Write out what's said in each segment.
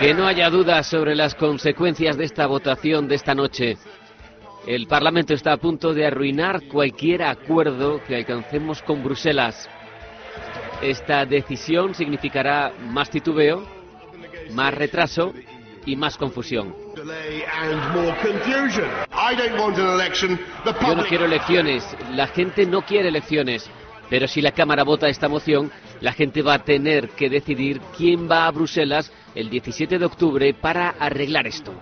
Que no haya dudas sobre las consecuencias de esta votación de esta noche. El Parlamento está a punto de arruinar cualquier acuerdo que alcancemos con Bruselas. Esta decisión significará más titubeo, más retraso y más confusión. Yo no quiero elecciones, la gente no quiere elecciones, pero si la Cámara vota esta moción, la gente va a tener que decidir quién va a Bruselas el 17 de octubre para arreglar esto.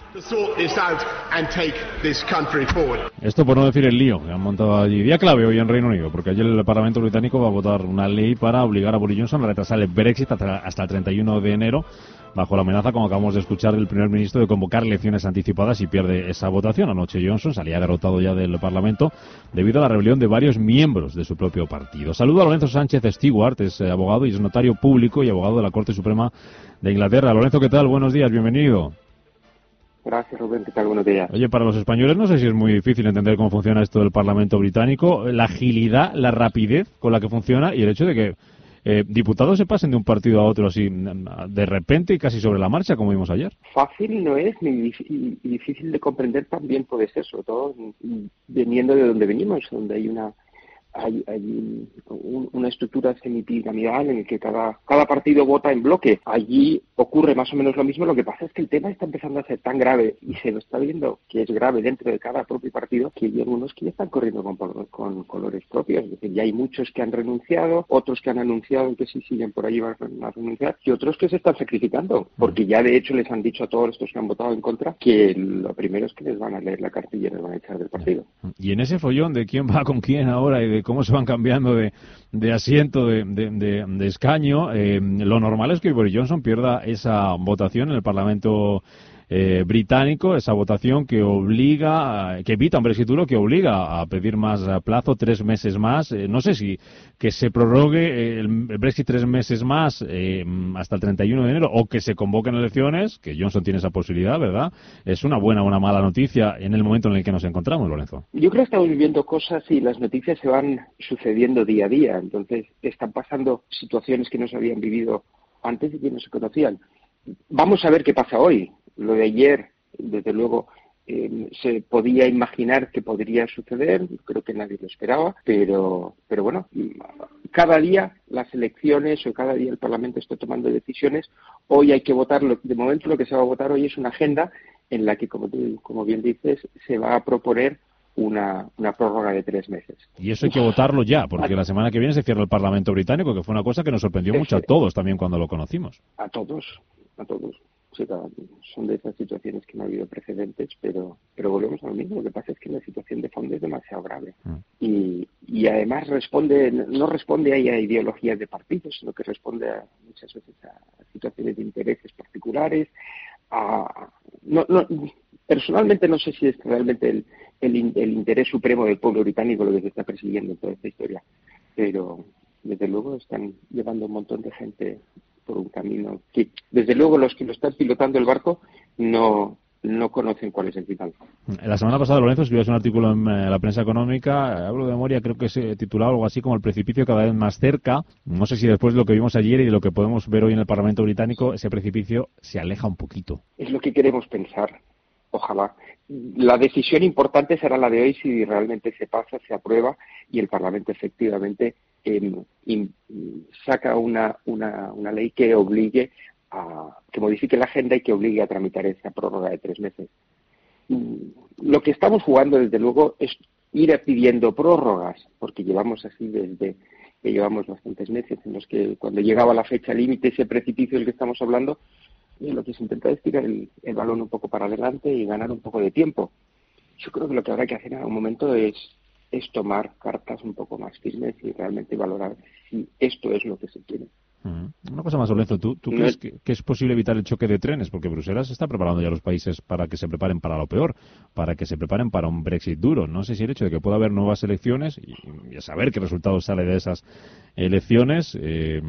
Esto por no decir el lío que han montado allí. Día clave hoy en Reino Unido, porque ayer el Parlamento británico va a votar una ley para obligar a Boris Johnson a retrasar el Brexit hasta el 31 de enero bajo la amenaza, como acabamos de escuchar, del primer ministro de convocar elecciones anticipadas y pierde esa votación. Anoche Johnson salía derrotado ya del Parlamento debido a la rebelión de varios miembros de su propio partido. Saludo a Lorenzo Sánchez Stewart, es eh, abogado y es notario público y abogado de la Corte Suprema de Inglaterra. Lorenzo, ¿qué tal? Buenos días, bienvenido. Gracias, Rubén. ¿Qué tal? Buenos días. Oye, para los españoles no sé si es muy difícil entender cómo funciona esto del Parlamento británico, la agilidad, la rapidez con la que funciona y el hecho de que eh, diputados se pasen de un partido a otro así de repente y casi sobre la marcha, como vimos ayer. Fácil no es, ni difícil de comprender también puede ser, sobre todo viniendo de donde venimos, donde hay una hay, hay una estructura semipiramidal en el que cada, cada partido vota en bloque. Allí ocurre más o menos lo mismo. Lo que pasa es que el tema está empezando a ser tan grave y se lo está viendo que es grave dentro de cada propio partido que hay algunos que ya están corriendo con, colores propios. Es decir, ya hay muchos que han renunciado, otros que han anunciado que si siguen por ahí van a renunciar y otros que se están sacrificando porque ya de hecho les han dicho a todos estos que han votado en contra que lo primero es que les van a leer la cartilla y les van a echar del partido. Y en ese follón de quién va con quién ahora y de cómo se van cambiando de, de asiento, de, de, escaño, eh, lo normal es que Boris Johnson pierda esa votación en el Parlamento eh, británico, esa votación que obliga, que evita un Brexit duro, que obliga a pedir más plazo, tres meses más. Eh, no sé si que se prorrogue el Brexit tres meses más eh, hasta el 31 de enero o que se convoquen elecciones, que Johnson tiene esa posibilidad, ¿verdad? Es una buena o una mala noticia en el momento en el que nos encontramos, Lorenzo. Yo creo que estamos viviendo cosas y las noticias se van sucediendo día a día. Entonces, están pasando situaciones que no se habían vivido antes y que no se conocían. Vamos a ver qué pasa hoy. Lo de ayer, desde luego, eh, se podía imaginar que podría suceder, creo que nadie lo esperaba, pero, pero bueno, cada día las elecciones o cada día el Parlamento está tomando decisiones. Hoy hay que votar, de momento lo que se va a votar hoy es una agenda en la que, como, como bien dices, se va a proponer una, una, prórroga de tres meses. Y eso hay que votarlo ya, porque la semana que viene se cierra el Parlamento británico, que fue una cosa que nos sorprendió mucho a todos también cuando lo conocimos. A todos, a todos son de esas situaciones que no ha habido precedentes, pero, pero volvemos a lo mismo. Lo que pasa es que la situación de fondo es demasiado grave. Mm. Y, y además responde, no responde ahí a ideologías de partidos, sino que responde a, muchas veces a, situaciones de intereses particulares. A, no, no, personalmente no sé si es realmente el, el, el interés supremo del pueblo británico lo que se está persiguiendo en toda esta historia, pero desde luego están llevando un montón de gente por un camino que, desde luego, los que lo están pilotando el barco no, no conocen cuál es el final. La semana pasada, Lorenzo, escribías un artículo en eh, la prensa económica, hablo de memoria, creo que se titulaba algo así como El precipicio cada vez más cerca. No sé si después de lo que vimos ayer y de lo que podemos ver hoy en el Parlamento británico, ese precipicio se aleja un poquito. Es lo que queremos pensar. Ojalá. La decisión importante será la de hoy si realmente se pasa, se aprueba y el Parlamento efectivamente saca una, una, una ley que obligue a que modifique la agenda y que obligue a tramitar esa prórroga de tres meses. Mm, lo que estamos jugando, desde luego, es ir pidiendo prórrogas, porque llevamos así desde que llevamos bastantes meses en los que cuando llegaba la fecha límite, ese precipicio del que estamos hablando, eh, lo que se intenta es tirar el, el, balón un poco para adelante y ganar un poco de tiempo. Yo creo que lo que habrá que hacer en algún momento es es tomar cartas un poco más firmes y realmente valorar si esto es lo que se quiere. Una cosa más, Lorenzo, ¿tú, crees que, es posible evitar el choque de trenes? Porque Bruselas está preparando ya a los países para que se preparen para lo peor, para que se preparen para un Brexit duro. No sé si el hecho de que pueda haber nuevas elecciones y, a saber qué resultado sale de esas elecciones, eh,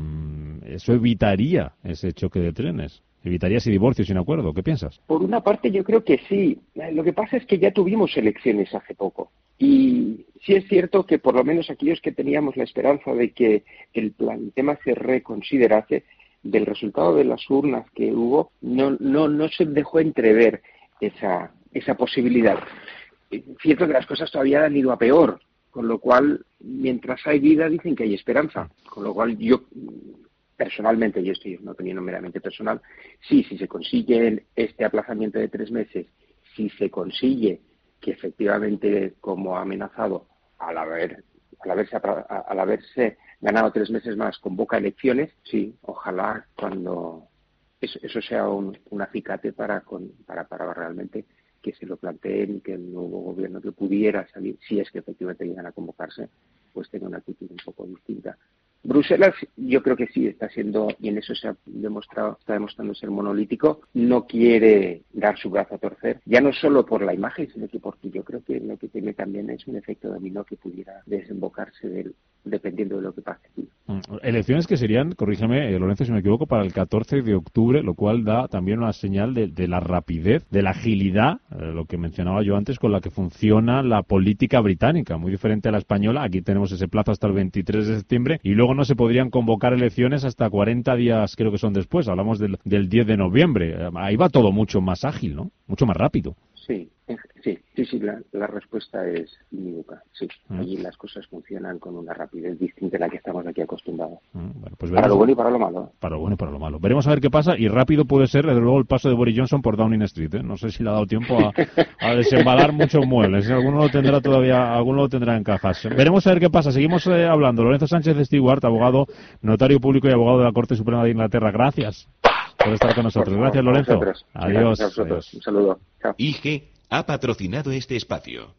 eso evitaría ese choque de trenes. ¿Evitaría ese divorcio sin acuerdo? ¿Qué piensas? Por una parte yo creo que sí. Lo que pasa es que ya tuvimos elecciones hace poco. Y sí es cierto que por lo menos aquellos que teníamos la esperanza de que el, plan, tema se reconsiderase, del resultado de las urnas que hubo, no, no, no se dejó entrever esa, esa posibilidad. Cierto que las cosas todavía han ido a peor, con lo cual, mientras hay vida, dicen que hay esperanza. Con lo cual, yo personalmente, y estoy en una opinión meramente personal, sí, si se consigue este aplazamiento de tres meses, si se consigue que efectivamente, como ha amenazado, al haber al haberse, al haberse ganado tres meses más, convoca elecciones, sí, ojalá cuando eso, sea un, acicate para, para, para realmente que se lo planteen y que el nuevo gobierno que pudiera salir, si es que efectivamente llegan a convocarse, pues tenga una actitud un poco distinta. Bruselas yo creo que sí está siendo, y en eso se ha demostrado, está demostrando ser monolítico, no quiere dar su brazo a torcer, ya no solo por la imagen, sino que porque yo creo que lo que tiene también es un efecto dominó que pudiera desembocarse del, dependiendo de lo que pase. Mm, elecciones que serían, corrígeme, eh, Lorenzo, si me equivoco, para el 14 de octubre, lo cual da también una señal de, la rapidez, de la agilidad, eh, lo que mencionaba yo antes, con la que funciona la política británica, muy diferente a la española. Aquí tenemos ese plazo hasta el 23 de septiembre y luego no se podrían convocar elecciones hasta 40 días, creo que son después. Hablamos del, del 10 de noviembre. Ahí va todo mucho más ágil, ¿no? Mucho más rápido. Sí, sí, sí, sí, la, respuesta es unívoca. Sí, mm. allí las cosas funcionan con una rapidez distinta a la que estamos pues para lo bueno y para lo malo. Para lo bueno y para lo malo. Veremos a ver qué pasa y rápido puede ser, desde luego, el paso de Boris Johnson por Downing Street. ¿eh? No sé si le ha dado tiempo a, a desembalar muchos muebles. ¿eh? Alguno lo tendrá todavía, alguno lo tendrá en cajas. Veremos a ver qué pasa. Seguimos eh, hablando. Lorenzo Sánchez de Stewart, abogado, notario público y abogado de la Corte Suprema de Inglaterra. Gracias por estar con nosotros. Gracias, Lorenzo. Adiós. Un saludo. IG ha patrocinado este espacio.